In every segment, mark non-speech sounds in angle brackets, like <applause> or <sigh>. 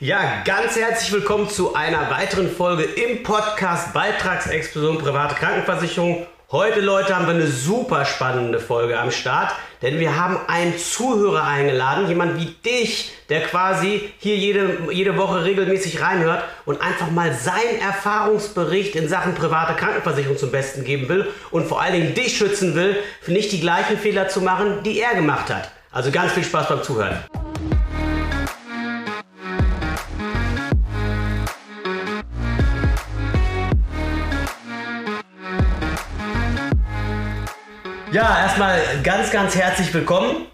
Ja, ganz herzlich willkommen zu einer weiteren Folge im Podcast Beitragsexplosion private Krankenversicherung. Heute, Leute, haben wir eine super spannende Folge am Start, denn wir haben einen Zuhörer eingeladen, jemand wie dich, der quasi hier jede, jede Woche regelmäßig reinhört und einfach mal seinen Erfahrungsbericht in Sachen private Krankenversicherung zum Besten geben will und vor allen Dingen dich schützen will, nicht die gleichen Fehler zu machen, die er gemacht hat. Also ganz viel Spaß beim Zuhören. Ja, erstmal ganz, ganz herzlich willkommen.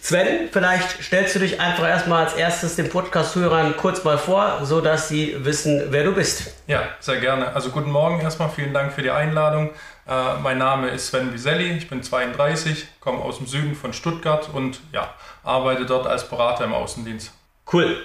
Sven, vielleicht stellst du dich einfach erstmal als erstes den Podcast-Hörern kurz mal vor, so dass sie wissen, wer du bist. Ja, sehr gerne. Also guten Morgen erstmal, vielen Dank für die Einladung. Äh, mein Name ist Sven Wieselli, ich bin 32, komme aus dem Süden von Stuttgart und ja, arbeite dort als Berater im Außendienst. Cool.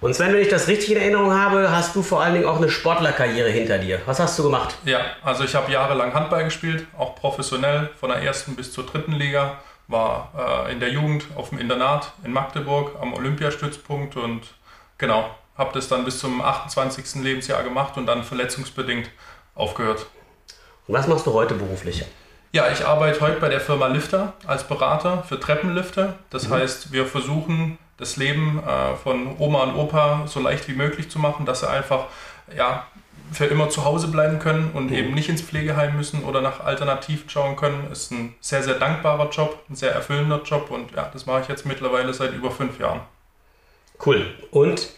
Und Sven, wenn ich das richtig in Erinnerung habe, hast du vor allen Dingen auch eine Sportlerkarriere hinter dir. Was hast du gemacht? Ja, also ich habe jahrelang Handball gespielt, auch professionell, von der ersten bis zur dritten Liga. War äh, in der Jugend auf dem Internat in Magdeburg am Olympiastützpunkt und genau, habe das dann bis zum 28. Lebensjahr gemacht und dann verletzungsbedingt aufgehört. Und was machst du heute beruflich? Ja, ich arbeite heute bei der Firma Lifter als Berater für Treppenlifte. Das mhm. heißt, wir versuchen das Leben äh, von Oma und Opa so leicht wie möglich zu machen, dass sie einfach ja, für immer zu Hause bleiben können und mhm. eben nicht ins Pflegeheim müssen oder nach Alternativen schauen können. Ist ein sehr, sehr dankbarer Job, ein sehr erfüllender Job und ja, das mache ich jetzt mittlerweile seit über fünf Jahren. Cool. Und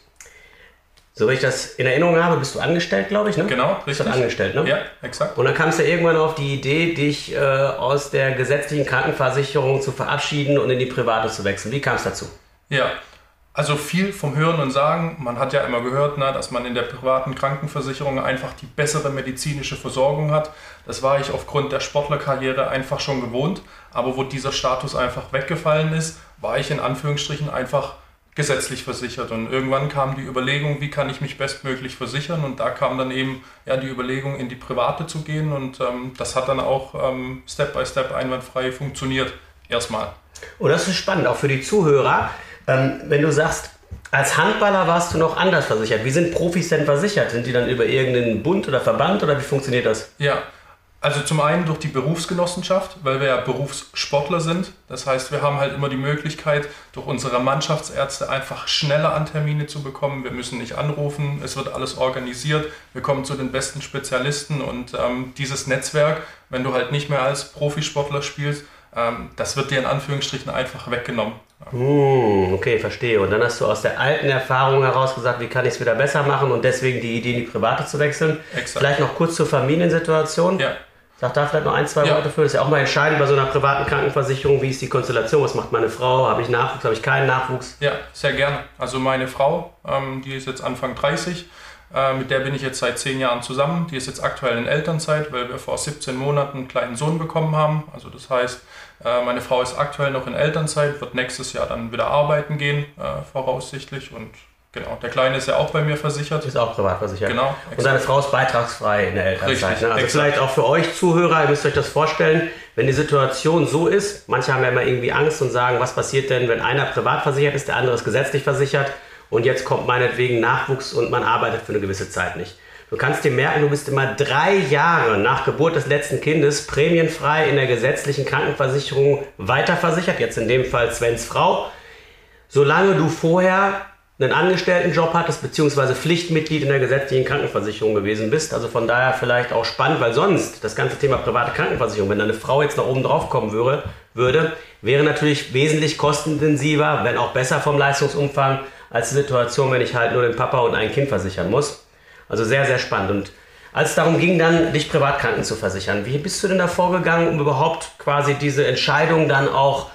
so wie ich das in Erinnerung habe, bist du angestellt, glaube ich, ne? Genau, richtig. Bist du angestellt, ne? Ja, exakt. Und dann kamst du irgendwann auf die Idee, dich äh, aus der gesetzlichen Krankenversicherung zu verabschieden und in die private zu wechseln. Wie kam es dazu? Ja, also viel vom Hören und Sagen. Man hat ja immer gehört, na, dass man in der privaten Krankenversicherung einfach die bessere medizinische Versorgung hat. Das war ich aufgrund der Sportlerkarriere einfach schon gewohnt. Aber wo dieser Status einfach weggefallen ist, war ich in Anführungsstrichen einfach gesetzlich versichert. Und irgendwann kam die Überlegung, wie kann ich mich bestmöglich versichern? Und da kam dann eben ja, die Überlegung, in die private zu gehen. Und ähm, das hat dann auch ähm, Step by Step einwandfrei funktioniert. Erstmal. Und das ist spannend, auch für die Zuhörer. Ähm, wenn du sagst, als Handballer warst du noch anders versichert. Wie sind Profis denn versichert? Sind die dann über irgendeinen Bund oder Verband oder wie funktioniert das? Ja, also zum einen durch die Berufsgenossenschaft, weil wir ja Berufssportler sind. Das heißt, wir haben halt immer die Möglichkeit, durch unsere Mannschaftsärzte einfach schneller an Termine zu bekommen. Wir müssen nicht anrufen, es wird alles organisiert. Wir kommen zu den besten Spezialisten und ähm, dieses Netzwerk, wenn du halt nicht mehr als Profisportler spielst, ähm, das wird dir in Anführungsstrichen einfach weggenommen. Hm, okay, verstehe. Und dann hast du aus der alten Erfahrung heraus gesagt, wie kann ich es wieder besser machen und deswegen die Idee, in die Private zu wechseln. Exakt. Vielleicht noch kurz zur Familiensituation. Ja. Sag da vielleicht noch ein, zwei ja. Worte für. Das ist ja auch mal entscheidend bei so einer privaten Krankenversicherung. Wie ist die Konstellation? Was macht meine Frau? Habe ich Nachwuchs? Habe ich keinen Nachwuchs? Ja, sehr gerne. Also meine Frau, ähm, die ist jetzt Anfang 30. Äh, mit der bin ich jetzt seit zehn Jahren zusammen. Die ist jetzt aktuell in Elternzeit, weil wir vor 17 Monaten einen kleinen Sohn bekommen haben. Also das heißt, äh, meine Frau ist aktuell noch in Elternzeit, wird nächstes Jahr dann wieder arbeiten gehen, äh, voraussichtlich. Und genau, der Kleine ist ja auch bei mir versichert. Ist auch privat versichert. Genau. Und seine Frau ist beitragsfrei in der Elternzeit. Richtig, ne? Also exakt. vielleicht auch für euch Zuhörer, ihr müsst euch das vorstellen, wenn die Situation so ist, manche haben ja immer irgendwie Angst und sagen, was passiert denn, wenn einer privat versichert ist, der andere ist gesetzlich versichert und jetzt kommt meinetwegen Nachwuchs und man arbeitet für eine gewisse Zeit nicht. Du kannst dir merken, du bist immer drei Jahre nach Geburt des letzten Kindes prämienfrei in der gesetzlichen Krankenversicherung weiterversichert, jetzt in dem Fall Svens Frau, solange du vorher einen Angestelltenjob hattest, beziehungsweise Pflichtmitglied in der gesetzlichen Krankenversicherung gewesen bist. Also von daher vielleicht auch spannend, weil sonst das ganze Thema private Krankenversicherung, wenn deine Frau jetzt nach oben drauf kommen würde, würde wäre natürlich wesentlich kostenintensiver, wenn auch besser vom Leistungsumfang, als Situation, wenn ich halt nur den Papa und ein Kind versichern muss. Also sehr, sehr spannend. Und als es darum ging, dann dich Privatkranken zu versichern, wie bist du denn da vorgegangen, um überhaupt quasi diese Entscheidung dann auch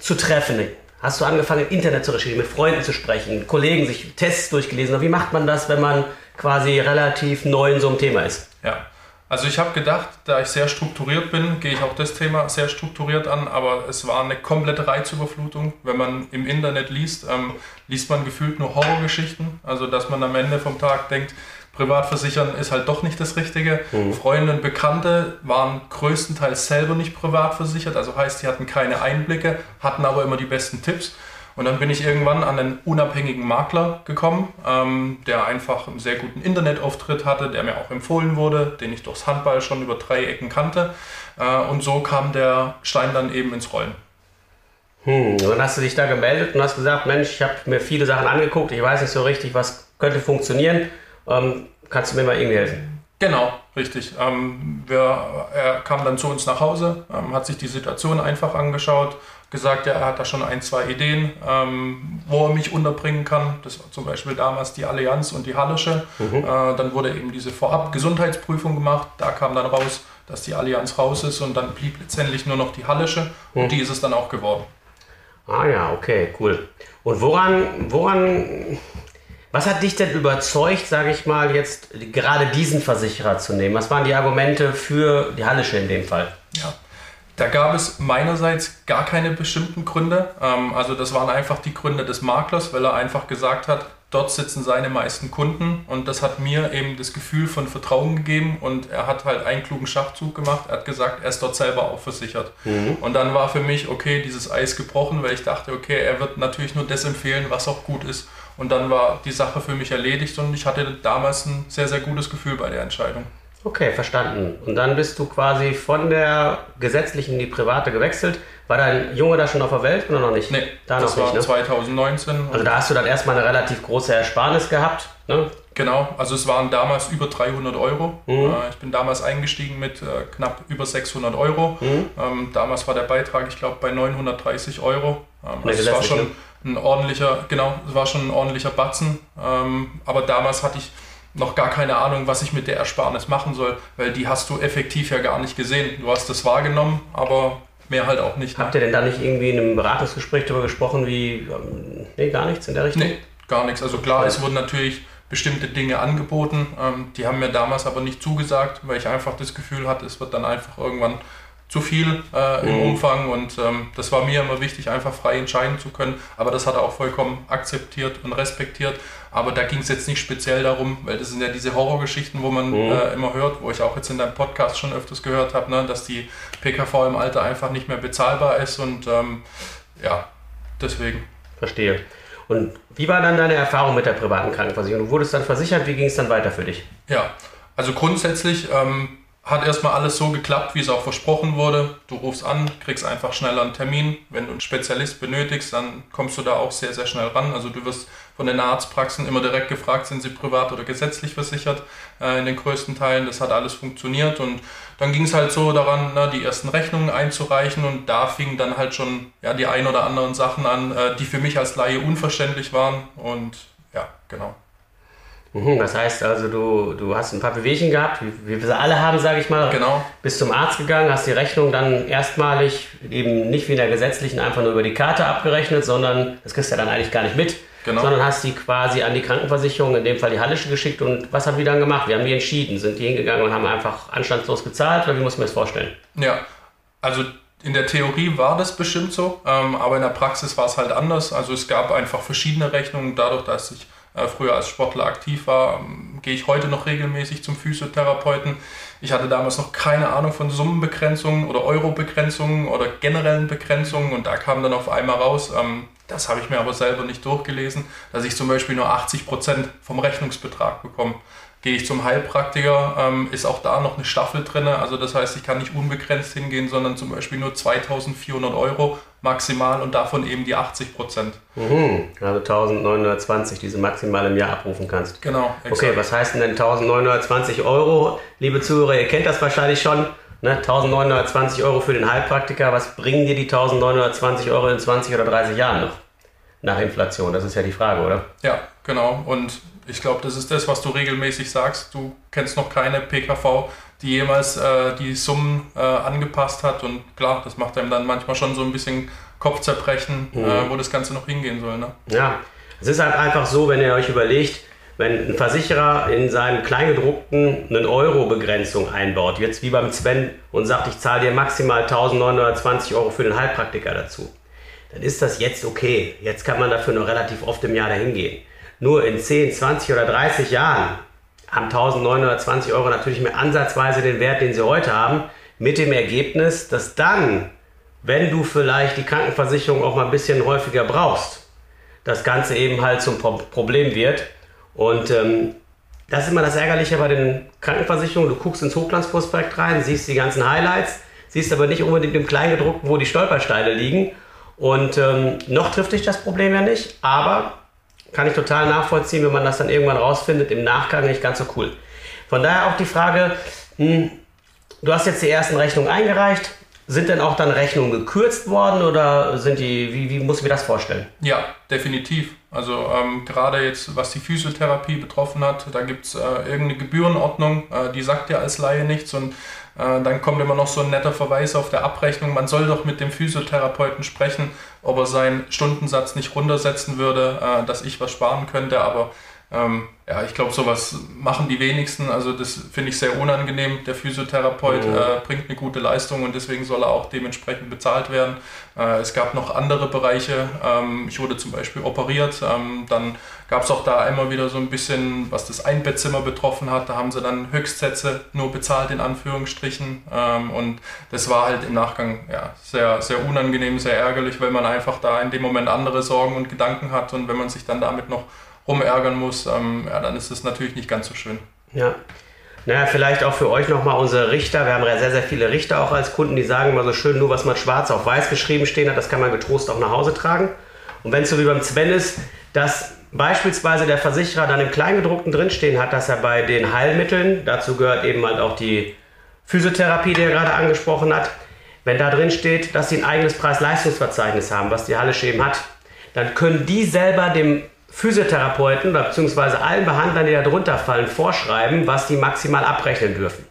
zu treffen? Hast du angefangen, im Internet zu recherchieren, mit Freunden zu sprechen, Kollegen sich Tests durchgelesen? Wie macht man das, wenn man quasi relativ neu in so einem Thema ist? Ja, also ich habe gedacht, da ich sehr strukturiert bin, gehe ich auch das Thema sehr strukturiert an, aber es war eine komplette Reizüberflutung. Wenn man im Internet liest, ähm, liest man gefühlt nur Horrorgeschichten. Also dass man am Ende vom Tag denkt, Privatversichern ist halt doch nicht das Richtige. Mhm. Freunde und Bekannte waren größtenteils selber nicht privat versichert, also heißt, die hatten keine Einblicke, hatten aber immer die besten Tipps. Und dann bin ich irgendwann an einen unabhängigen Makler gekommen, ähm, der einfach einen sehr guten Internetauftritt hatte, der mir auch empfohlen wurde, den ich durchs Handball schon über drei Ecken kannte. Äh, und so kam der Stein dann eben ins Rollen. Hm, und dann hast du dich da gemeldet und hast gesagt, Mensch, ich habe mir viele Sachen angeguckt, ich weiß nicht so richtig, was könnte funktionieren. Ähm, kannst du mir mal irgendwie helfen? Genau, richtig. Ähm, wir, er kam dann zu uns nach Hause, ähm, hat sich die Situation einfach angeschaut, gesagt, ja, er hat da schon ein, zwei Ideen, ähm, wo er mich unterbringen kann. Das war zum Beispiel damals die Allianz und die Hallische. Mhm. Äh, dann wurde eben diese Vorab-Gesundheitsprüfung gemacht. Da kam dann raus, dass die Allianz raus ist und dann blieb letztendlich nur noch die Hallische mhm. und die ist es dann auch geworden. Ah ja, okay, cool. Und woran, woran was hat dich denn überzeugt, sage ich mal, jetzt gerade diesen Versicherer zu nehmen? Was waren die Argumente für die Hallische in dem Fall? Ja, da gab es meinerseits gar keine bestimmten Gründe. Ähm, also das waren einfach die Gründe des Maklers, weil er einfach gesagt hat, dort sitzen seine meisten Kunden und das hat mir eben das Gefühl von Vertrauen gegeben und er hat halt einen klugen Schachzug gemacht. Er hat gesagt, er ist dort selber auch versichert. Mhm. Und dann war für mich, okay, dieses Eis gebrochen, weil ich dachte, okay, er wird natürlich nur das empfehlen, was auch gut ist. Und dann war die Sache für mich erledigt und ich hatte damals ein sehr, sehr gutes Gefühl bei der Entscheidung. Okay, verstanden. Und dann bist du quasi von der gesetzlichen in die private gewechselt. War dein Junge da schon auf der Welt oder noch nicht? Nee, da das war nicht, ne? 2019. Also da hast du dann erstmal eine relativ große Ersparnis gehabt, ne? Genau, also es waren damals über 300 Euro. Mhm. Äh, ich bin damals eingestiegen mit äh, knapp über 600 Euro. Mhm. Ähm, damals war der Beitrag, ich glaube, bei 930 Euro. Ähm, also es war schon ne? ein ordentlicher, genau, es war schon ein ordentlicher Batzen. Ähm, aber damals hatte ich noch gar keine Ahnung, was ich mit der Ersparnis machen soll, weil die hast du effektiv ja gar nicht gesehen. Du hast das wahrgenommen, aber mehr halt auch nicht. Ne? Habt ihr denn da nicht irgendwie in einem Beratungsgespräch darüber gesprochen, wie, ähm, nee, gar nichts in der Richtung? Nee, gar nichts. Also klar, ja. es wurden natürlich bestimmte Dinge angeboten, ähm, die haben mir damals aber nicht zugesagt, weil ich einfach das Gefühl hatte, es wird dann einfach irgendwann zu viel äh, im mhm. Umfang und ähm, das war mir immer wichtig, einfach frei entscheiden zu können. Aber das hat er auch vollkommen akzeptiert und respektiert. Aber da ging es jetzt nicht speziell darum, weil das sind ja diese Horrorgeschichten, wo man mhm. äh, immer hört, wo ich auch jetzt in deinem Podcast schon öfters gehört habe, ne, dass die PKV im Alter einfach nicht mehr bezahlbar ist und ähm, ja, deswegen. Verstehe. Und wie war dann deine Erfahrung mit der privaten Krankenversicherung? Du wurdest dann versichert, wie ging es dann weiter für dich? Ja, also grundsätzlich ähm, hat erstmal alles so geklappt, wie es auch versprochen wurde. Du rufst an, kriegst einfach schneller einen Termin. Wenn du einen Spezialist benötigst, dann kommst du da auch sehr, sehr schnell ran. Also du wirst von den Arztpraxen immer direkt gefragt, sind sie privat oder gesetzlich versichert äh, in den größten Teilen. Das hat alles funktioniert und dann ging es halt so daran, na, die ersten Rechnungen einzureichen und da fingen dann halt schon ja, die ein oder anderen Sachen an, äh, die für mich als Laie unverständlich waren und ja, genau. Mhm, das heißt also, du, du hast ein paar Bewegungen gehabt, wie, wir sie alle haben, sage ich mal. Genau. Bist zum Arzt gegangen, hast die Rechnung dann erstmalig eben nicht wie in der gesetzlichen einfach nur über die Karte abgerechnet, sondern das kriegst du ja dann eigentlich gar nicht mit. Genau. Sondern hast die quasi an die Krankenversicherung, in dem Fall die Hallische, geschickt. Und was haben die dann gemacht? Wir haben die entschieden. Sind die hingegangen und haben einfach anstandslos gezahlt? Oder wie muss man das vorstellen? Ja, also in der Theorie war das bestimmt so, ähm, aber in der Praxis war es halt anders. Also es gab einfach verschiedene Rechnungen, dadurch, dass ich äh, früher als Sportler aktiv war, ähm, gehe ich heute noch regelmäßig zum Physiotherapeuten. Ich hatte damals noch keine Ahnung von Summenbegrenzungen oder Eurobegrenzungen oder generellen Begrenzungen und da kam dann auf einmal raus, ähm, das habe ich mir aber selber nicht durchgelesen, dass ich zum Beispiel nur 80 Prozent vom Rechnungsbetrag bekomme. Gehe ich zum Heilpraktiker, ähm, ist auch da noch eine Staffel drin. Also das heißt, ich kann nicht unbegrenzt hingehen, sondern zum Beispiel nur 2400 Euro maximal und davon eben die 80 Prozent. Mhm, also 1920, die du maximal im Jahr abrufen kannst. Genau. Exakt. Okay, was heißt denn 1920 Euro? Liebe Zuhörer, ihr kennt das wahrscheinlich schon. Ne? 1920 Euro für den Heilpraktiker. Was bringen dir die 1920 Euro in 20 oder 30 Jahren noch? Nach Inflation, das ist ja die Frage, oder? Ja, genau. Und ich glaube, das ist das, was du regelmäßig sagst. Du kennst noch keine PKV, die jemals äh, die Summen äh, angepasst hat. Und klar, das macht einem dann manchmal schon so ein bisschen Kopfzerbrechen, mhm. äh, wo das Ganze noch hingehen soll. Ne? Ja, es ist halt einfach so, wenn ihr euch überlegt, wenn ein Versicherer in seinem Kleingedruckten eine Euro-Begrenzung einbaut, jetzt wie beim Sven, und sagt, ich zahle dir maximal 1920 Euro für den Heilpraktiker dazu, dann ist das jetzt okay. Jetzt kann man dafür noch relativ oft im Jahr dahin gehen. Nur in 10, 20 oder 30 Jahren haben 1920 Euro natürlich mehr ansatzweise den Wert, den sie heute haben, mit dem Ergebnis, dass dann, wenn du vielleicht die Krankenversicherung auch mal ein bisschen häufiger brauchst, das Ganze eben halt zum Problem wird. Und ähm, das ist immer das Ärgerliche bei den Krankenversicherungen. Du guckst ins Hochglanzprospekt rein, siehst die ganzen Highlights, siehst aber nicht unbedingt im Kleingedruckten, wo die Stolpersteine liegen. Und ähm, noch trifft dich das Problem ja nicht, aber kann ich total nachvollziehen, wenn man das dann irgendwann rausfindet, im Nachgang nicht ganz so cool. Von daher auch die Frage, mh, hm, du hast jetzt die ersten Rechnungen eingereicht, sind denn auch dann Rechnungen gekürzt worden oder sind die, wie, wie muss ich mir das vorstellen? Ja, definitiv. Also ähm, gerade jetzt, was die Physiotherapie betroffen hat, da gibt es äh, irgendeine Gebührenordnung, äh, die sagt ja als Laie nichts und äh, dann kommt immer noch so ein netter Verweis auf der Abrechnung. Man soll doch mit dem Physiotherapeuten sprechen, ob er seinen Stundensatz nicht runtersetzen würde, äh, dass ich was sparen könnte, aber ähm, ja, ich glaube, sowas machen die wenigsten. Also das finde ich sehr unangenehm. Der Physiotherapeut mhm. äh, bringt eine gute Leistung und deswegen soll er auch dementsprechend bezahlt werden. Äh, es gab noch andere Bereiche. Ähm, ich wurde zum Beispiel operiert. Ähm, dann gab es auch da immer wieder so ein bisschen, was das Einbettzimmer betroffen hat. Da haben sie dann Höchstsätze nur bezahlt in Anführungsstrichen. Ähm, und das war halt im Nachgang ja, sehr, sehr unangenehm, sehr ärgerlich, weil man einfach da in dem Moment andere Sorgen und Gedanken hat und wenn man sich dann damit noch rumärgern muss, ähm, ja, dann ist es natürlich nicht ganz so schön. Ja. Naja, vielleicht auch für euch nochmal unsere Richter. Wir haben ja sehr, sehr viele Richter auch als Kunden, die sagen immer so schön, nur was man schwarz auf weiß geschrieben stehen hat, das kann man getrost auch nach Hause tragen. Und wenn es so wie beim Sven ist, dass beispielsweise der Versicherer dann im Kleingedruckten drinstehen hat, dass er bei den Heilmitteln, dazu gehört eben halt auch die Physiotherapie, die er gerade angesprochen hat, wenn da drin steht, dass sie ein eigenes Preis-Leistungsverzeichnis haben, was die Halle eben hat, dann können die selber dem Physiotherapeuten oder beziehungsweise allen Behandlern, die da drunter fallen, vorschreiben, was die maximal abrechnen dürfen.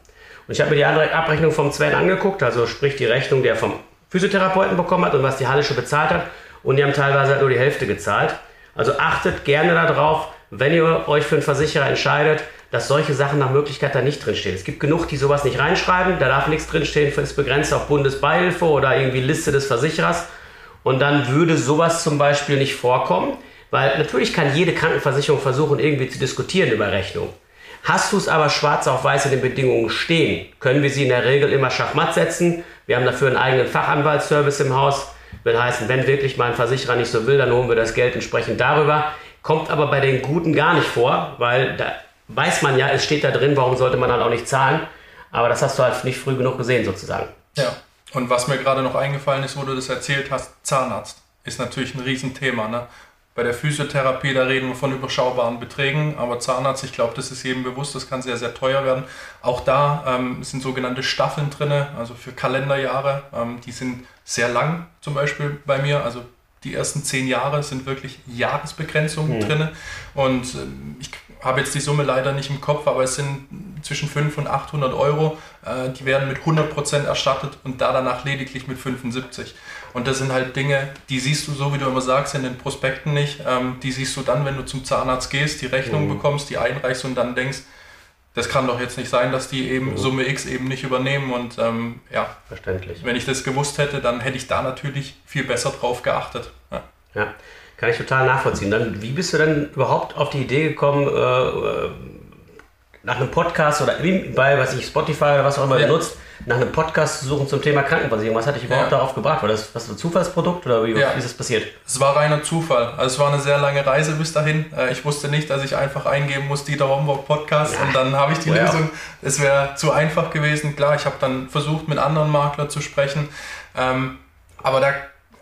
Und ich habe mir die andere Abrechnung vom Sven angeguckt, also sprich die Rechnung, die er vom Physiotherapeuten bekommen hat und was die Hallische bezahlt hat. Und die haben teilweise halt nur die Hälfte gezahlt. Also achtet gerne darauf, wenn ihr euch für einen Versicherer entscheidet, dass solche Sachen nach Möglichkeit da nicht drinstehen. Es gibt genug, die sowas nicht reinschreiben. Da darf nichts drinstehen, ist begrenzt auf Bundesbeihilfe oder irgendwie Liste des Versicherers. Und dann würde sowas zum Beispiel nicht vorkommen. Weil natürlich kann jede Krankenversicherung versuchen, irgendwie zu diskutieren über Rechnung. Hast du es aber schwarz auf weiß in den Bedingungen stehen, können wir sie in der Regel immer schachmatt setzen. Wir haben dafür einen eigenen Fachanwaltsservice im Haus. Will heißen, wenn wirklich mal ein Versicherer nicht so will, dann holen wir das Geld entsprechend darüber. Kommt aber bei den Guten gar nicht vor, weil da weiß man ja, es steht da drin, warum sollte man dann auch nicht zahlen. Aber das hast du halt nicht früh genug gesehen sozusagen. Ja, und was mir gerade noch eingefallen ist, wo du das erzählt hast, Zahnarzt ist natürlich ein Riesenthema. Ne? Bei der Physiotherapie, da reden wir von überschaubaren Beträgen, aber Zahnarzt, ich glaube, das ist jedem bewusst, das kann sehr, sehr teuer werden. Auch da ähm, sind sogenannte Staffeln drin, also für Kalenderjahre. Ähm, die sind sehr lang, zum Beispiel bei mir. Also die ersten zehn Jahre sind wirklich Jahresbegrenzungen mhm. drin. Und ähm, ich habe jetzt die Summe leider nicht im Kopf, aber es sind zwischen 500 und 800 Euro. Äh, die werden mit 100% erstattet und da danach lediglich mit 75. Und das sind halt Dinge, die siehst du so, wie du immer sagst, in den Prospekten nicht. Ähm, die siehst du dann, wenn du zum Zahnarzt gehst, die Rechnung mhm. bekommst, die einreichst und dann denkst, das kann doch jetzt nicht sein, dass die eben mhm. Summe X eben nicht übernehmen. Und ähm, ja, verständlich. Wenn ich das gewusst hätte, dann hätte ich da natürlich viel besser drauf geachtet. Ja. ja. Kann ich total nachvollziehen. Dann, wie bist du denn überhaupt auf die Idee gekommen, äh, äh nach einem Podcast oder bei, was ich, Spotify oder was auch immer ja. benutzt, nach einem Podcast zu suchen zum Thema Krankenversicherung? Was hat dich überhaupt ja. darauf gebracht? War das was ein Zufallsprodukt oder wie, ja. ist das passiert? Es war reiner Zufall. Also es war eine sehr lange Reise bis dahin. Äh, ich wusste nicht, dass ich einfach eingeben muss, Dieter Homburg Podcast und dann habe ich die Lösung. Es wäre zu einfach gewesen. Klar, ich habe dann versucht, mit anderen Maklern zu sprechen. Ähm, aber da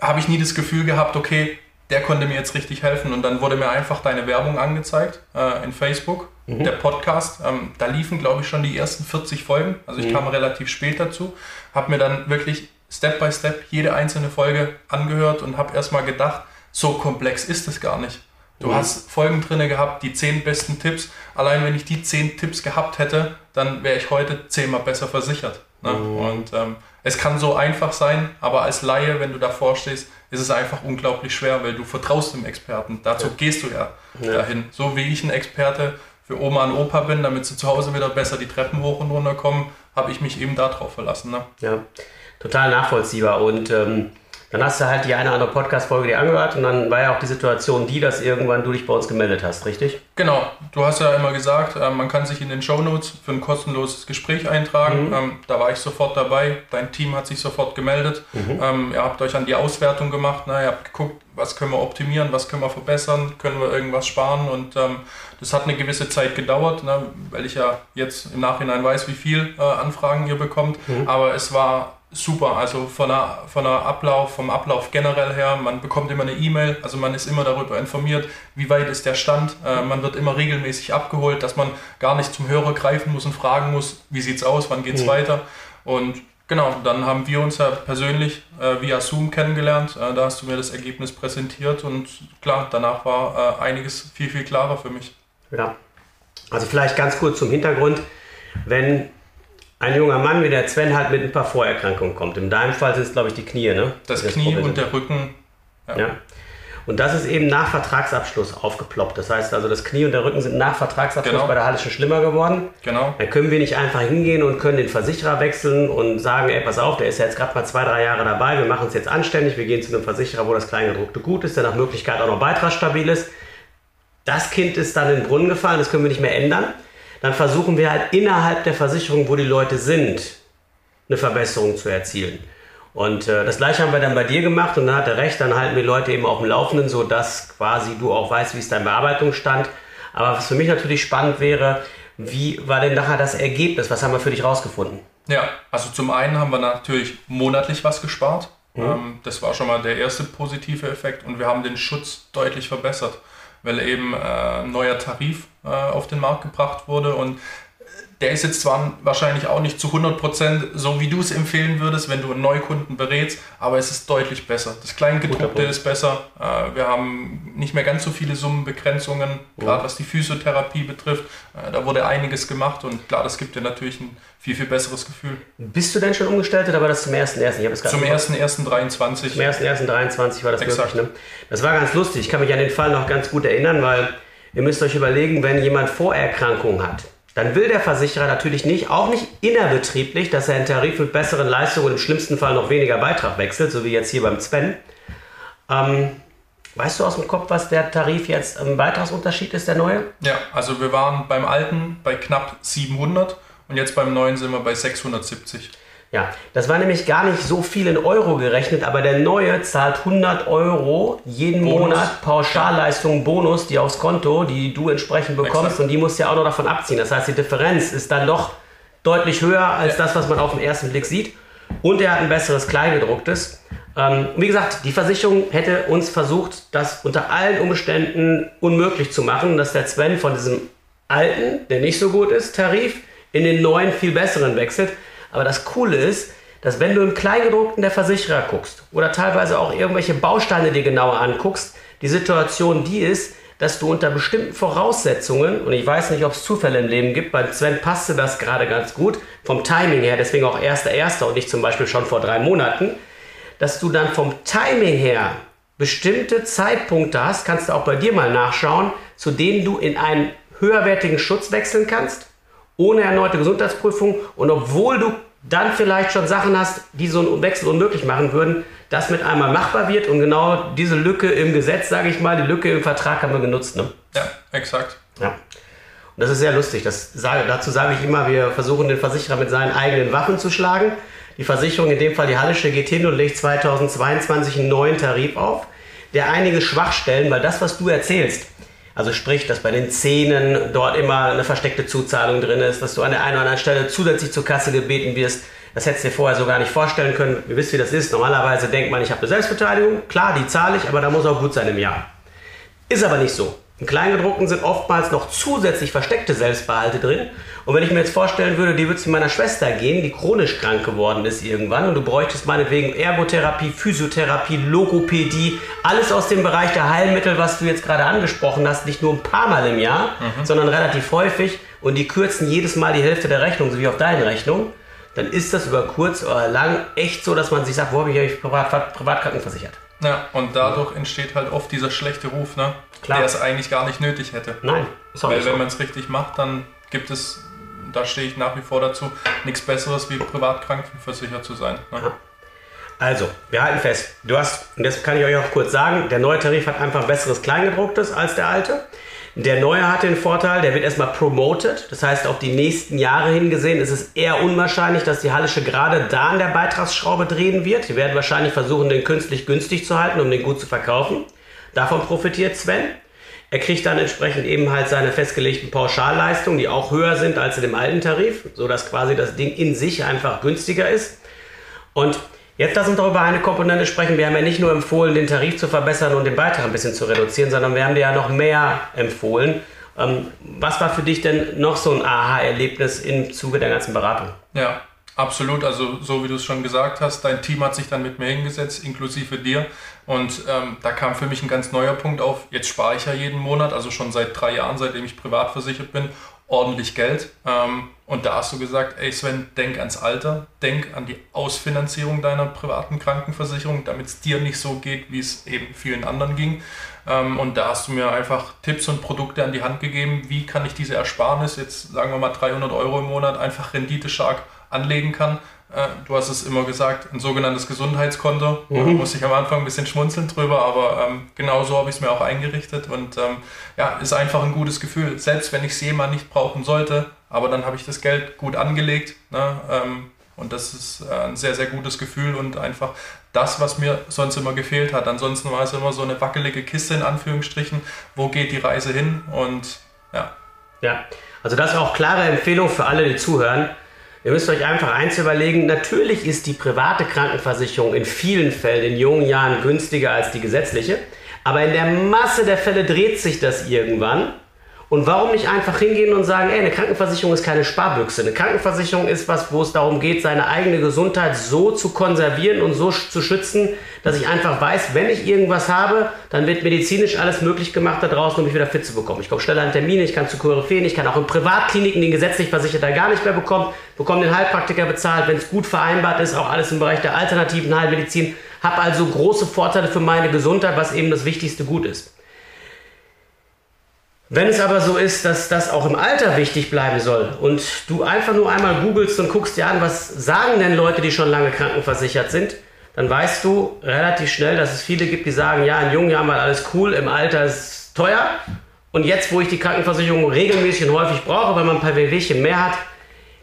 habe ich nie das Gefühl gehabt, okay, der konnte mir jetzt richtig helfen. Und dann wurde mir einfach deine Werbung angezeigt äh, in Facebook, mhm. der Podcast. Ähm, da liefen, glaube ich, schon die ersten 40 Folgen. Also ich mhm. kam relativ spät dazu, habe mir dann wirklich Step by Step jede einzelne Folge angehört und habe erstmal gedacht, so komplex ist es gar nicht. Du mhm. hast Folgen drin gehabt, die 10 besten Tipps. Allein wenn ich die 10 Tipps gehabt hätte, dann wäre ich heute zehnmal besser versichert. Ne? Mhm. Und ähm, es kann so einfach sein, aber als Laie, wenn du davor stehst, ist es einfach unglaublich schwer, weil du vertraust dem Experten. Dazu ja. gehst du ja, ja, dahin. So wie ich ein Experte für Oma und Opa bin, damit sie zu Hause wieder besser die Treppen hoch und runter kommen, habe ich mich eben darauf verlassen. Ne? Ja, total nachvollziehbar. Und ähm, Dann hast du halt die eine oder andere Podcast-Folge dir angehört und dann war ja auch die Situation die, dass irgendwann du dich bei uns gemeldet hast, richtig? Genau. Du hast ja immer gesagt, äh, man kann sich in den Show Notes für ein kostenloses Gespräch eintragen. Mhm. Ähm, da war ich sofort dabei. Dein Team hat sich sofort gemeldet. Mhm. Ähm, ihr habt euch an die Auswertung gemacht. Ihr habt geguckt, was können wir optimieren, was können wir verbessern, können wir irgendwas sparen. Und ähm, das hat eine gewisse Zeit gedauert, ne? weil ich ja jetzt im Nachhinein weiß, wie viel äh, Anfragen ihr bekommt. Mhm. Aber es war super. Also von der, von der Ablauf, vom Ablauf generell her, man bekommt immer eine E-Mail, also man ist immer darüber informiert, wie weit ist der Stand. Äh, man wird immer regelmäßig abgeholt, dass man gar nicht zum Hörer greifen muss und fragen muss, wie sieht es aus, wann geht es mhm. weiter. Und genau, dann haben wir uns ja persönlich äh, via Zoom kennengelernt. Äh, da hast du mir das Ergebnis präsentiert und klar, danach war äh, einiges viel, viel klarer für mich. Ja, also vielleicht ganz kurz zum Hintergrund. Wenn ein junger Mann wie der Sven halt mit ein paar Vorerkrankungen kommt. In deinem Fall sind es, glaube ich, die Knie, ne? Das, das Knie und der Rücken. Ja. ja. Und das ist eben nach Vertragsabschluss aufgeploppt. Das heißt also, das Knie und der Rücken sind nach Vertragsabschluss genau. bei der Halle schon schlimmer geworden. Genau. Dann können wir nicht einfach hingehen und können den Versicherer wechseln und sagen, ey, pass auf, der ist ja jetzt gerade mal zwei, drei Jahre dabei, wir machen es jetzt anständig, wir gehen zu einem Versicherer, wo das Kleingedruckte gut ist, der nach Möglichkeit auch noch beitragsstabil ist. Das Kind ist dann in den Brunnen gefallen, das können wir nicht mehr ändern dann versuchen wir halt innerhalb der Versicherung, wo die Leute sind, eine Verbesserung zu erzielen. Und äh, das gleiche haben wir dann bei dir gemacht und dann hat er recht, dann halten wir Leute eben auf dem Laufenden, sodass quasi du auch weißt, wie es dein Bearbeitungsstand. Aber was für mich natürlich spannend wäre, wie war denn nachher das Ergebnis? Was haben wir für dich rausgefunden? Ja, also zum einen haben wir natürlich monatlich was gespart. Mhm. Ähm, das war schon mal der erste positive Effekt und wir haben den Schutz deutlich verbessert weil eben äh, ein neuer Tarif äh, auf den Markt gebracht wurde und der ist jetzt zwar wahrscheinlich auch nicht zu 100% so, wie du es empfehlen würdest, wenn du einen Neukunden berätst, aber es ist deutlich besser. Das Kleingedruckte ist besser. Äh, wir haben nicht mehr ganz so viele Summenbegrenzungen, gerade was die Physiotherapie betrifft. Äh, da wurde einiges gemacht und klar, das gibt dir natürlich ein viel, viel besseres Gefühl. Bist du denn schon umgestellt oder war das zum 1.1.? Zum 1.1.23. Zum 1.1.23 war das Exakt. möglich, ne? Das war ganz lustig. Ich kann mich an den Fall noch ganz gut erinnern, weil ihr müsst euch überlegen, wenn jemand Vorerkrankungen hat, dann will der Versicherer natürlich nicht, auch nicht innerbetrieblich, dass er einen Tarif mit besseren Leistungen und im schlimmsten Fall noch weniger Beitrag wechselt, so wie jetzt hier beim Sven. Ähm, weißt du aus dem Kopf, was der Tarif jetzt im Beitragsunterschied ist, der neue? Ja, also wir waren beim alten bei knapp 700 und jetzt beim neuen sind wir bei 670. Ja, das war nämlich gar nicht so viel in Euro gerechnet, aber der neue zahlt 100 Euro jeden Bonus. Monat Pauschalleistung Bonus, die aufs Konto, die du entsprechend bekommst Exakt. und die musst du ja auch noch davon abziehen. Das heißt, die Differenz ist dann doch deutlich höher als ja. das, was man auf den ersten Blick sieht. Und er hat ein besseres Kleingedrucktes. Ähm, wie gesagt, die Versicherung hätte uns versucht, das unter allen Umständen unmöglich zu machen, dass der Sven von diesem alten, der nicht so gut ist, Tarif in den neuen, viel besseren wechselt. Aber das Coole ist, dass wenn du im Kleingedruckten der Versicherer guckst oder teilweise auch irgendwelche Bausteine dir genauer anguckst, die Situation die ist, dass du unter bestimmten Voraussetzungen, und ich weiß nicht, ob es Zufälle im Leben gibt, bei Sven passte das gerade ganz gut, vom Timing her, deswegen auch 1.1. und nicht zum Beispiel schon vor drei Monaten, dass du dann vom Timing her bestimmte Zeitpunkte hast, kannst du auch bei dir mal nachschauen, zu denen du in einen höherwertigen Schutz wechseln kannst ohne erneute Gesundheitsprüfung und obwohl du dann vielleicht schon Sachen hast, die so einen Wechsel unmöglich machen würden, das mit einmal machbar wird und genau diese Lücke im Gesetz, sage ich mal, die Lücke im Vertrag haben wir genutzt. Ne? Ja, exakt. Ja. Und das ist sehr lustig. Sage, dazu sage ich immer, wir versuchen den Versicherer mit seinen eigenen Waffen zu schlagen. Die Versicherung, in dem Fall die Hallische, geht hin und legt 2022 einen neuen Tarif auf, der einige Schwachstellen, weil das, was du erzählst, also sprich, dass bei den Zähnen dort immer eine versteckte Zuzahlung drin ist, dass du an der einen oder anderen Stelle zusätzlich zur Kasse gebeten wirst. Das hättest du dir vorher so gar nicht vorstellen können. Ihr wisst, wie das ist. Normalerweise denkt man, ich habe eine Selbstbeteiligung. Klar, die zahle ich, aber da muss auch gut sein im Jahr. Ist aber nicht so. Im Kleingedruckten sind oftmals noch zusätzlich versteckte Selbstbehalte drin. Und wenn ich mir jetzt vorstellen würde, die würde zu meiner Schwester gehen, die chronisch krank geworden ist irgendwann und du bräuchtest meinetwegen Ergotherapie, Physiotherapie, Logopädie, alles aus dem Bereich der Heilmittel, was du jetzt gerade angesprochen hast, nicht nur ein paar Mal im Jahr, mhm. sondern relativ häufig und die kürzen jedes Mal die Hälfte der Rechnung, so wie auf deine Rechnung, dann ist das über kurz oder lang echt so, dass man sich sagt, wo habe ich eigentlich privat, Privatkrankenversichert? Ja, und dadurch entsteht halt oft dieser schlechte Ruf, ne? Klar. der es eigentlich gar nicht nötig hätte. Nein, ist auch Weil wenn so. man es richtig macht, dann gibt es, da stehe ich nach wie vor dazu, nichts Besseres wie privat krankenversichert zu sein. Ne? Ja. Also, wir halten fest, du hast, und das kann ich euch auch kurz sagen, der neue Tarif hat einfach besseres Kleingedrucktes als der alte. Der neue hat den Vorteil, der wird erstmal promoted. Das heißt, auf die nächsten Jahre hingesehen ist es eher unwahrscheinlich, dass die Hallische gerade da an der Beitragsschraube drehen wird. Die werden wahrscheinlich versuchen, den künstlich günstig zu halten, um den gut zu verkaufen. Davon profitiert Sven. Er kriegt dann entsprechend eben halt seine festgelegten Pauschalleistungen, die auch höher sind als in dem alten Tarif, sodass quasi das Ding in sich einfach günstiger ist. Und Jetzt lass uns doch über eine Komponente sprechen. Wir haben ja nicht nur empfohlen, den Tarif zu verbessern und den Beitrag ein bisschen zu reduzieren, sondern wir haben dir ja noch mehr empfohlen. Ähm, was war für dich denn noch so ein Aha-Erlebnis im Zuge der ganzen Beratung? Ja, absolut. Also so wie du es schon gesagt hast, dein Team hat sich dann mit mir hingesetzt, inklusive dir. Und ähm, da kam für mich ein ganz neuer Punkt auf. Jetzt spare ich ja jeden Monat, also schon seit drei Jahren, seitdem ich privat versichert bin ordentlich Geld. Ähm, und da hast du gesagt, ey Sven, denk ans Alter, denk an die Ausfinanzierung deiner privaten Krankenversicherung, damit es dir nicht so geht, wie es eben vielen anderen ging. Ähm, und da hast du mir einfach Tipps und Produkte an die Hand gegeben, wie kann ich diese Ersparnis, jetzt sagen wir mal 300 Euro im Monat, einfach renditestark anlegen kann. Äh, du hast es immer gesagt, ein sogenanntes Gesundheitskonto. Mhm. Da muss ich am Anfang ein bisschen schmunzeln drüber, aber ähm, genau so habe ich es mir auch eingerichtet und ähm, ja, ist einfach ein gutes Gefühl. Selbst wenn ich es jemand nicht brauchen sollte, aber dann habe ich das Geld gut angelegt. Ne? Ähm, und das ist äh, ein sehr, sehr gutes Gefühl und einfach das, was mir sonst immer gefehlt hat. Ansonsten war es immer so eine wackelige Kiste in Anführungsstrichen. Wo geht die Reise hin? Und ja. Ja, also das ist auch klare Empfehlung für alle, die zuhören Ihr müsst euch einfach eins überlegen, natürlich ist die private Krankenversicherung in vielen Fällen in jungen Jahren günstiger als die gesetzliche, aber in der Masse der Fälle dreht sich das irgendwann und warum nicht einfach hingehen und sagen, ey, eine Krankenversicherung ist keine Sparbüchse. Eine Krankenversicherung ist was, wo es darum geht, seine eigene Gesundheit so zu konservieren und so zu schützen, dass ich einfach weiß, wenn ich irgendwas habe, dann wird medizinisch alles möglich gemacht da draußen, um mich wieder fit zu bekommen. Ich komme schneller an Termine, ich kann zu Koryphäen, ich kann auch in Privatkliniken den gesetzlich Versicherter gar nicht mehr bekommen, bekomme den Heilpraktiker bezahlt, wenn es gut vereinbart ist, auch alles im Bereich der alternativen Heilmedizin, habe also große Vorteile für meine Gesundheit, was eben das wichtigste Gut ist. Wenn es aber so ist, dass das auch im Alter wichtig bleiben soll und du einfach nur einmal googelst und guckst dir an, was sagen denn Leute, die schon lange krankenversichert sind, dann weißt du relativ schnell, dass es viele gibt, die sagen, ja, in jungen Jahren war alles cool, im Alter ist es teuer. Und jetzt, wo ich die Krankenversicherung regelmäßig und häufig brauche, weil man ein paar WWchen mehr hat,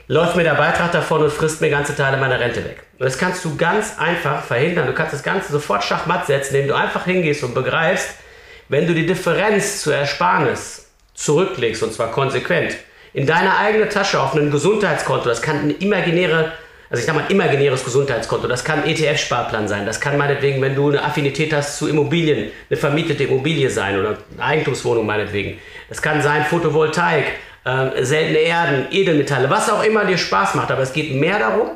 läuft mir der Beitrag davon und frisst mir ganze Teile meiner Rente weg. Und das kannst du ganz einfach verhindern. Du kannst das Ganze sofort schachmatt setzen, indem du einfach hingehst und begreifst, wenn du die Differenz zur Ersparnis zurücklegst, und zwar konsequent, in deine eigene Tasche auf ein Gesundheitskonto, das kann eine imaginäre, also ich sag mal ein imaginäres Gesundheitskonto, das kann ein ETF-Sparplan sein, das kann meinetwegen, wenn du eine Affinität hast zu Immobilien, eine vermietete Immobilie sein oder eine Eigentumswohnung meinetwegen. Das kann sein Photovoltaik, äh, seltene Erden, Edelmetalle, was auch immer dir Spaß macht, aber es geht mehr darum,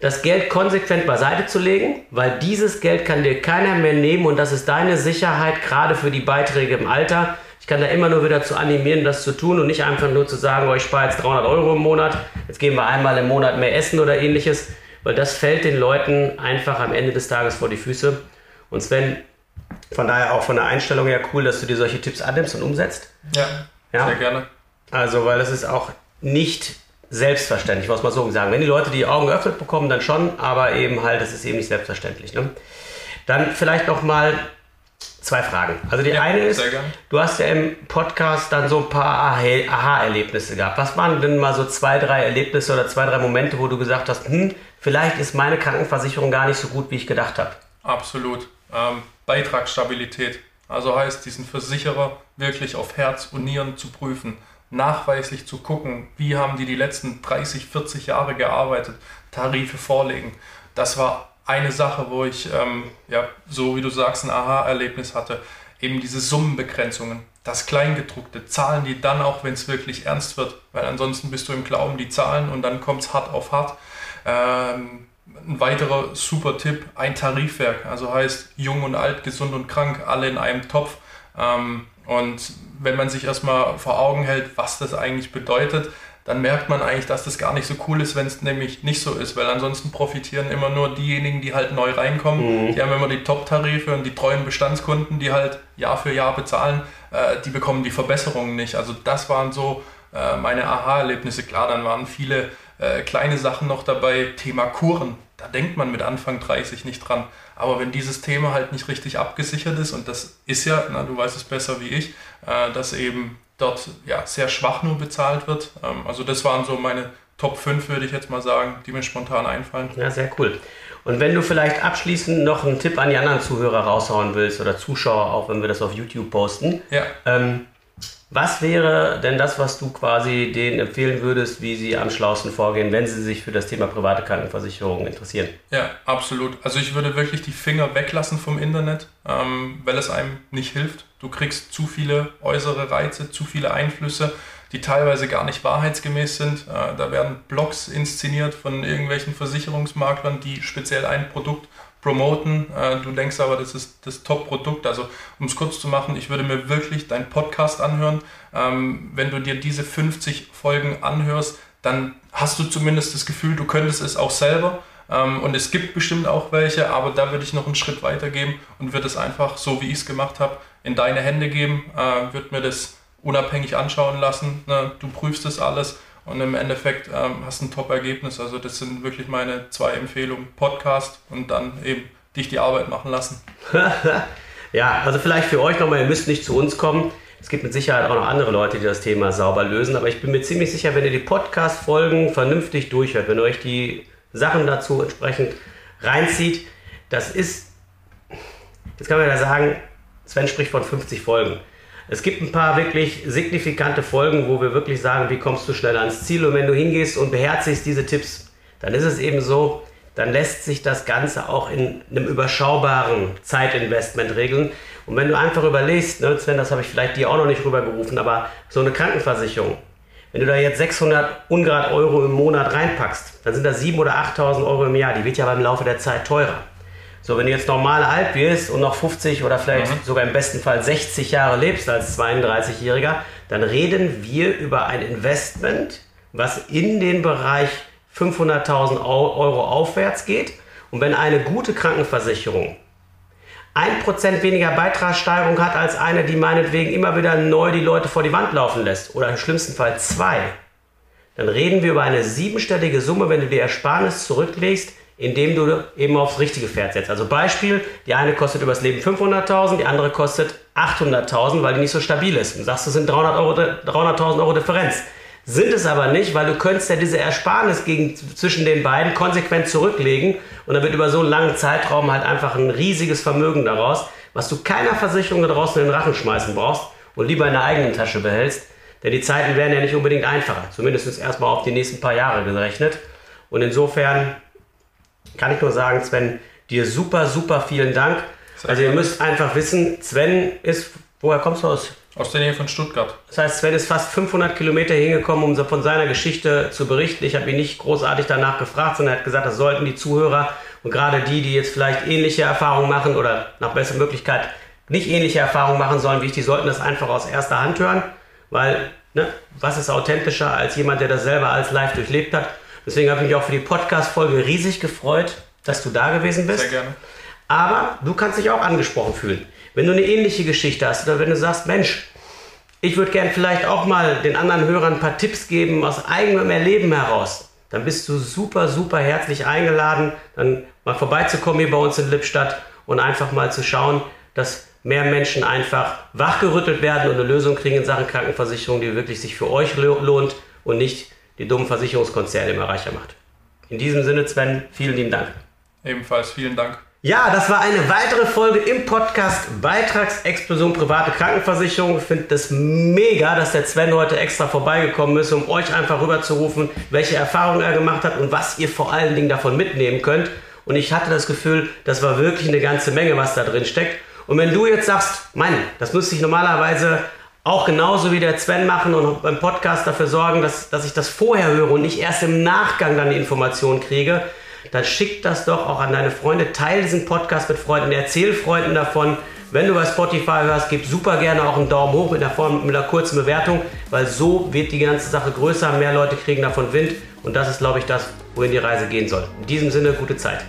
das Geld konsequent beiseite zu legen, weil dieses Geld kann dir keiner mehr nehmen und das ist deine Sicherheit, gerade für die Beiträge im Alter. Ich kann da immer nur wieder zu animieren, das zu tun und nicht einfach nur zu sagen, oh, ich spare jetzt 300 Euro im Monat, jetzt gehen wir einmal im Monat mehr essen oder ähnliches, weil das fällt den Leuten einfach am Ende des Tages vor die Füße. Und Sven, von daher auch von der Einstellung her cool, dass du dir solche Tipps annimmst und umsetzt. Ja, ja? sehr gerne. Also, weil es ist auch nicht selbstverständlich, muss man so sagen. Wenn die Leute die Augen geöffnet bekommen, dann schon, aber eben halt, es ist eben nicht selbstverständlich. Ne? Dann vielleicht noch mal zwei Fragen. Also die ja, eine ist, du hast ja im Podcast dann so ein paar Aha-Erlebnisse gehabt. Was waren denn mal so zwei, drei Erlebnisse oder zwei, drei Momente, wo du gesagt hast, hm, vielleicht ist meine Krankenversicherung gar nicht so gut, wie ich gedacht habe? Absolut. Ähm, Beitragsstabilität. Also heißt, diesen Versicherer wirklich auf Herz und Nieren zu prüfen nachweislich zu gucken, wie haben die die letzten 30, 40 Jahre gearbeitet, Tarife vorlegen. Das war eine Sache, wo ich, ähm, ja, so wie du sagst, ein Aha-Erlebnis hatte. Eben diese Summenbegrenzungen, das Kleingedruckte, Zahlen die dann auch, wenn es wirklich ernst wird, weil ansonsten bist du im Glauben die Zahlen und dann kommt es hart auf hart. Ähm, ein weiterer super Tipp, ein Tarifwerk, also heißt jung und alt, gesund und krank, alle in einem Topf. Ähm, und wenn man sich erstmal vor Augen hält, was das eigentlich bedeutet, dann merkt man eigentlich, dass das gar nicht so cool ist, wenn es nämlich nicht so ist, weil ansonsten profitieren immer nur diejenigen, die halt neu reinkommen. Mhm. Die haben immer die Top-Tarife und die treuen Bestandskunden, die halt Jahr für Jahr bezahlen, äh, die bekommen die Verbesserungen nicht. Also das waren so äh, meine Aha-Erlebnisse. Klar, dann waren viele äh, kleine Sachen noch dabei. Thema Kuren. Da denkt man mit Anfang 30 nicht dran. Aber wenn dieses Thema halt nicht richtig abgesichert ist, und das ist ja, na, du weißt es besser wie ich, äh, dass eben dort ja, sehr schwach nur bezahlt wird. Ähm, also das waren so meine Top 5, würde ich jetzt mal sagen, die mir spontan einfallen. Ja, sehr cool. Und wenn du vielleicht abschließend noch einen Tipp an die anderen Zuhörer raushauen willst oder Zuschauer, auch wenn wir das auf YouTube posten, ja. ähm, was wäre denn das, was du quasi denen empfehlen würdest, wie sie am schlausten vorgehen, wenn sie sich für das Thema private Krankenversicherung interessieren? Ja, absolut. Also ich würde wirklich die Finger weglassen vom Internet, ähm, weil es einem nicht hilft. Du kriegst zu viele äußere Reize, zu viele Einflüsse, die teilweise gar nicht wahrheitsgemäß sind. Äh, da werden Blogs inszeniert von irgendwelchen Versicherungsmaklern, die speziell ein Produkt promoten. Äh, du denkst aber, das ist das Top-Produkt. Also, um es kurz zu machen, ich würde mir wirklich deinen Podcast anhören. Ähm, wenn du dir diese 50 Folgen anhörst, dann hast du zumindest das Gefühl, du könntest es auch selber. Ähm, und es gibt bestimmt auch welche, aber da würde ich noch einen Schritt weiter geben und würde es einfach, so wie ich es gemacht habe, in deine Hände geben, äh, würde mir das unabhängig anschauen lassen. Ne? Du prüfst das alles und im Endeffekt ähm, hast ein Top-Ergebnis. Also das sind wirklich meine zwei Empfehlungen. Podcast und dann eben dich die Arbeit machen lassen. <laughs> ja, also vielleicht für euch nochmal, ihr müsst nicht zu uns kommen. Es gibt mit Sicherheit auch noch andere Leute, die das Thema sauber lösen, aber ich bin mir ziemlich sicher, wenn ihr die Podcast-Folgen vernünftig durchhört, wenn ihr euch die Sachen dazu entsprechend reinzieht, das ist, jetzt kann man ja sagen, Sven spricht von 50 Folgen. Es gibt ein paar wirklich signifikante Folgen, wo wir wirklich sagen, wie kommst du schneller ans Ziel. Und wenn du hingehst und beherzigst diese Tipps, dann ist es eben so, dann lässt sich das Ganze auch in einem überschaubaren Zeitinvestment regeln. Und wenn du einfach überlegst, ne, Sven, das habe ich vielleicht dir auch noch nicht rübergerufen, aber so eine Krankenversicherung, wenn du da jetzt 600 Ungrad Euro im Monat reinpackst, dann sind das 7.000 oder 8.000 Euro im Jahr. Die wird ja beim Laufe der Zeit teurer. So, wenn du jetzt normal alt wirst und noch 50 oder vielleicht mhm. sogar im besten Fall 60 Jahre lebst als 32-Jähriger, dann reden wir über ein Investment, was in den Bereich 500.000 Euro aufwärts geht. Und wenn eine gute Krankenversicherung 1% weniger Beitragssteigerung hat als eine, die meinetwegen immer wieder neu die Leute vor die Wand laufen lässt, oder im schlimmsten Fall zwei, dann reden wir über eine siebenstellige Summe, wenn du die Ersparnis zurücklegst, indem du eben aufs richtige Pferd setzt. Also Beispiel, die eine kostet übers Leben 500.000, die andere kostet 800.000, weil die nicht so stabil ist. Du sagst, das sind 300.000 Euro, 300 Euro Differenz. Sind es aber nicht, weil du könntest ja diese Ersparnis gegen, zwischen den beiden konsequent zurücklegen und dann wird über so einen langen Zeitraum halt einfach ein riesiges Vermögen daraus, was du keiner Versicherung da draußen in den Rachen schmeißen brauchst und lieber in der eigenen Tasche behältst. Denn die Zeiten werden ja nicht unbedingt einfacher, zumindest erstmal auf die nächsten paar Jahre gerechnet. Und insofern kann ich nur sagen, Sven, dir super, super vielen Dank. Also ihr müsst einfach wissen, Sven ist, woher kommst du aus? Aus der Nähe von Stuttgart. Das heißt, Sven ist fast 500 Kilometer hingekommen, um von seiner Geschichte zu berichten. Ich habe ihn nicht großartig danach gefragt, sondern er hat gesagt, das sollten die Zuhörer und gerade die, die jetzt vielleicht ähnliche Erfahrungen machen oder nach besser Möglichkeit nicht ähnliche Erfahrungen machen sollen wie ich, die sollten das einfach aus erster Hand hören, weil ne, was ist authentischer als jemand, der das selber als live durchlebt hat Deswegen habe ich mich auch für die Podcast-Folge riesig gefreut, dass du da gewesen bist. Sehr gerne. Aber du kannst dich auch angesprochen fühlen. Wenn du eine ähnliche Geschichte hast oder wenn du sagst, Mensch, ich würde gern vielleicht auch mal den anderen Hörern ein paar Tipps geben aus eigenem Erleben heraus, dann bist du super, super herzlich eingeladen, dann mal vorbeizukommen hier bei uns in Lippstadt und einfach mal zu schauen, dass mehr Menschen einfach wachgerüttelt werden und eine Lösung kriegen in Sachen Krankenversicherung, die wirklich sich für euch lohnt und nicht die dummen Versicherungskonzerne immer reicher macht. In diesem Sinne, Sven, vielen lieben Dank. Ebenfalls vielen Dank. Ja, das war eine weitere Folge im Podcast Beitragsexplosion private Krankenversicherung. Ich finde das mega, dass der Sven heute extra vorbeigekommen ist, um euch einfach rüberzurufen, welche Erfahrungen er gemacht hat und was ihr vor allen Dingen davon mitnehmen könnt. Und ich hatte das Gefühl, das war wirklich eine ganze Menge, was da drin steckt. Und wenn du jetzt sagst, Mann, das müsste ich normalerweise auch genauso wie der Sven machen und beim Podcast dafür sorgen, dass, dass ich das vorher höre und nicht erst im Nachgang dann die Informationen kriege, dann schick das doch auch an deine Freunde. Teil diesen Podcast mit Freunden, erzähl Freunden davon. Wenn du bei Spotify hörst, gib super gerne auch einen Daumen hoch in der Form mit einer kurzen Bewertung, weil so wird die ganze Sache größer, mehr Leute kriegen davon Wind und das ist, glaube ich, das, wohin die Reise gehen soll. In diesem Sinne, gute Zeit.